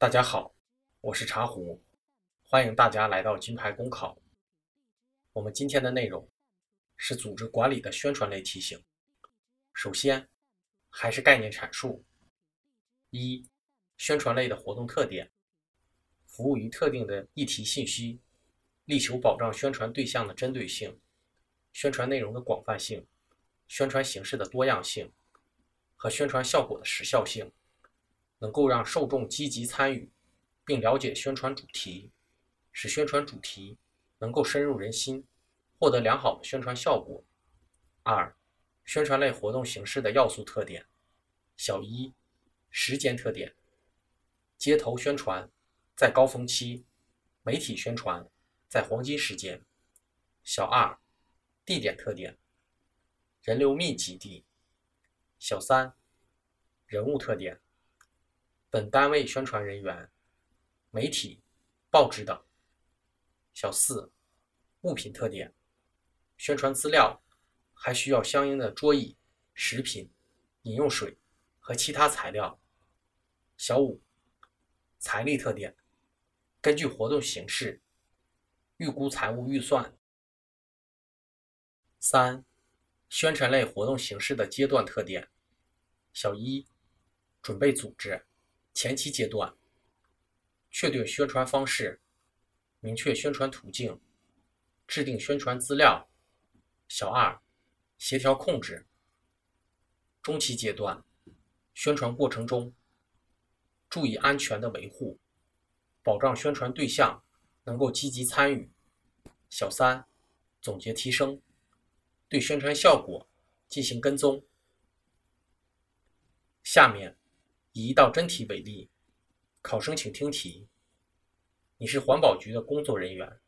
大家好，我是茶壶，欢迎大家来到金牌公考。我们今天的内容是组织管理的宣传类题型。首先，还是概念阐述：一、宣传类的活动特点，服务于特定的议题信息，力求保障宣传对象的针对性、宣传内容的广泛性、宣传形式的多样性和宣传效果的时效性。能够让受众积极参与，并了解宣传主题，使宣传主题能够深入人心，获得良好的宣传效果。二、宣传类活动形式的要素特点：小一、时间特点，街头宣传在高峰期，媒体宣传在黄金时间。小二、地点特点，人流密集地。小三、人物特点。本单位宣传人员、媒体、报纸等。小四，物品特点，宣传资料还需要相应的桌椅、食品、饮用水和其他材料。小五，财力特点，根据活动形式预估财务预算。三，宣传类活动形式的阶段特点。小一，准备组织。前期阶段，确定宣传方式，明确宣传途径，制定宣传资料。小二，协调控制。中期阶段，宣传过程中，注意安全的维护，保障宣传对象能够积极参与。小三，总结提升，对宣传效果进行跟踪。下面。以一道真题为例，考生请听题：你是环保局的工作人员，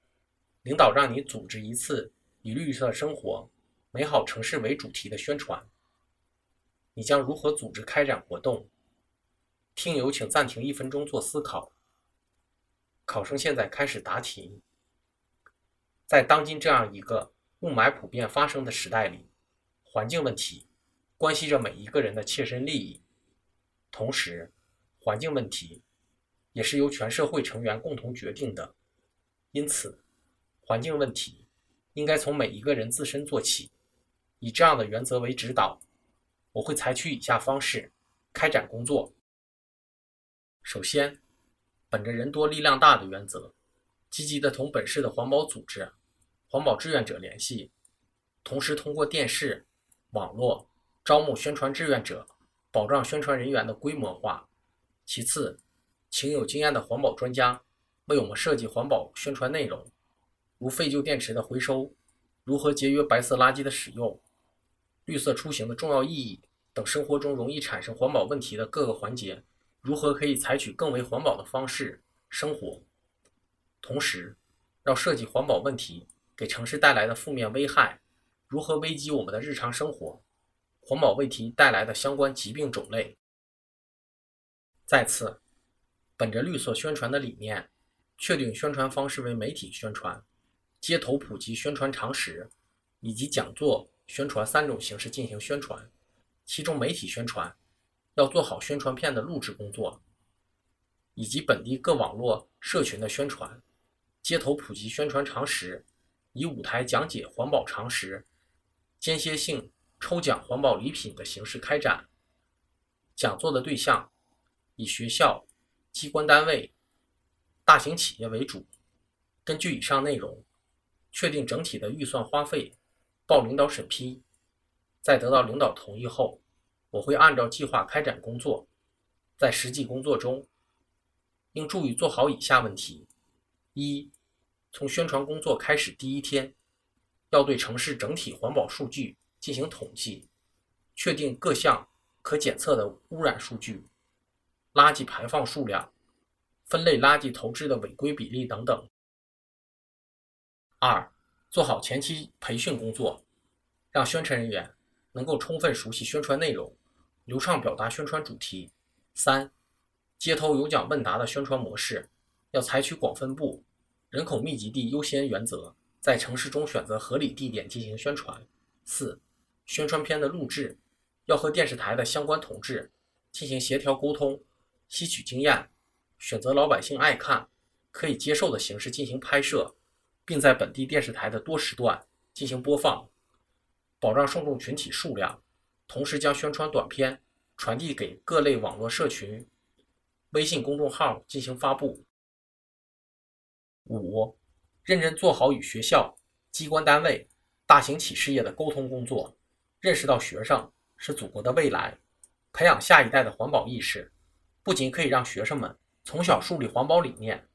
领导让你组织一次以绿色生活、美好城市为主题的宣传，你将如何组织开展活动？听友请暂停一分钟做思考。考生现在开始答题。在当今这样一个雾霾普遍发生的时代里，环境问题关系着每一个人的切身利益。同时，环境问题也是由全社会成员共同决定的，因此，环境问题应该从每一个人自身做起。以这样的原则为指导，我会采取以下方式开展工作。首先，本着人多力量大的原则，积极的同本市的环保组织、环保志愿者联系，同时通过电视、网络招募宣传志愿者。保障宣传人员的规模化。其次，请有经验的环保专家为我们设计环保宣传内容，如废旧电池的回收、如何节约白色垃圾的使用、绿色出行的重要意义等生活中容易产生环保问题的各个环节，如何可以采取更为环保的方式生活。同时，要设计环保问题给城市带来的负面危害，如何危及我们的日常生活。环保问题带来的相关疾病种类。再次，本着绿色宣传的理念，确定宣传方式为媒体宣传、街头普及宣传常识以及讲座宣传三种形式进行宣传。其中，媒体宣传要做好宣传片的录制工作，以及本地各网络社群的宣传。街头普及宣传常识，以舞台讲解环保常识，间歇性。抽奖环保礼品的形式开展讲座的对象，以学校、机关单位、大型企业为主。根据以上内容，确定整体的预算花费，报领导审批。在得到领导同意后，我会按照计划开展工作。在实际工作中，应注意做好以下问题：一、从宣传工作开始第一天，要对城市整体环保数据。进行统计，确定各项可检测的污染数据、垃圾排放数量、分类垃圾投掷的违规比例等等。二、做好前期培训工作，让宣传人员能够充分熟悉宣传内容，流畅表达宣传主题。三、街头有奖问答的宣传模式，要采取广分布、人口密集地优先原则，在城市中选择合理地点进行宣传。四。宣传片的录制要和电视台的相关同志进行协调沟通，吸取经验，选择老百姓爱看、可以接受的形式进行拍摄，并在本地电视台的多时段进行播放，保障受众群体数量，同时将宣传短片传递给各类网络社群、微信公众号进行发布。五、认真做好与学校、机关单位、大型企事业的沟通工作，认识到学生是祖国的未来，培养下一代的环保意识，不仅可以让学生们从小树立环保理念，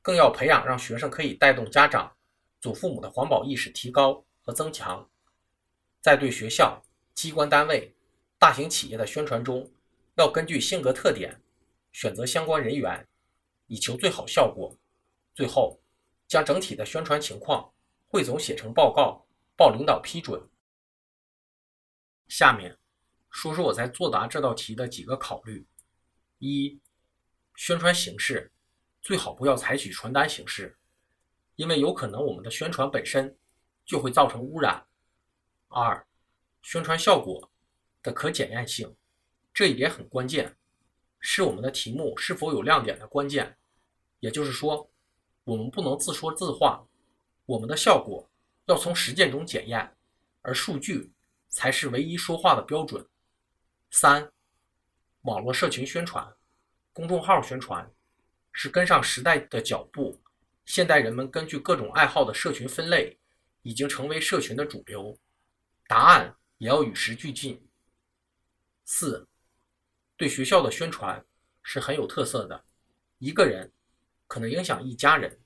更要培养让学生可以带动家长、祖父母的环保意识提高和增强。在对学校、机关单位、大型企业的宣传中，要根据性格特点选择相关人员，以求最好效果。最后，将整体的宣传情况汇总写成报告，报领导批准。下面说说我在作答这道题的几个考虑：一、宣传形式最好不要采取传单形式，因为有可能我们的宣传本身就会造成污染；二、宣传效果的可检验性，这一点很关键，是我们的题目是否有亮点的关键。也就是说。我们不能自说自话，我们的效果要从实践中检验，而数据才是唯一说话的标准。三、网络社群宣传、公众号宣传是跟上时代的脚步，现代人们根据各种爱好的社群分类，已经成为社群的主流，答案也要与时俱进。四、对学校的宣传是很有特色的，一个人。可能影响一家人，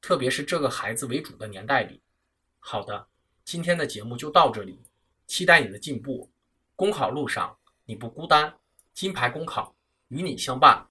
特别是这个孩子为主的年代里。好的，今天的节目就到这里，期待你的进步。公考路上你不孤单，金牌公考与你相伴。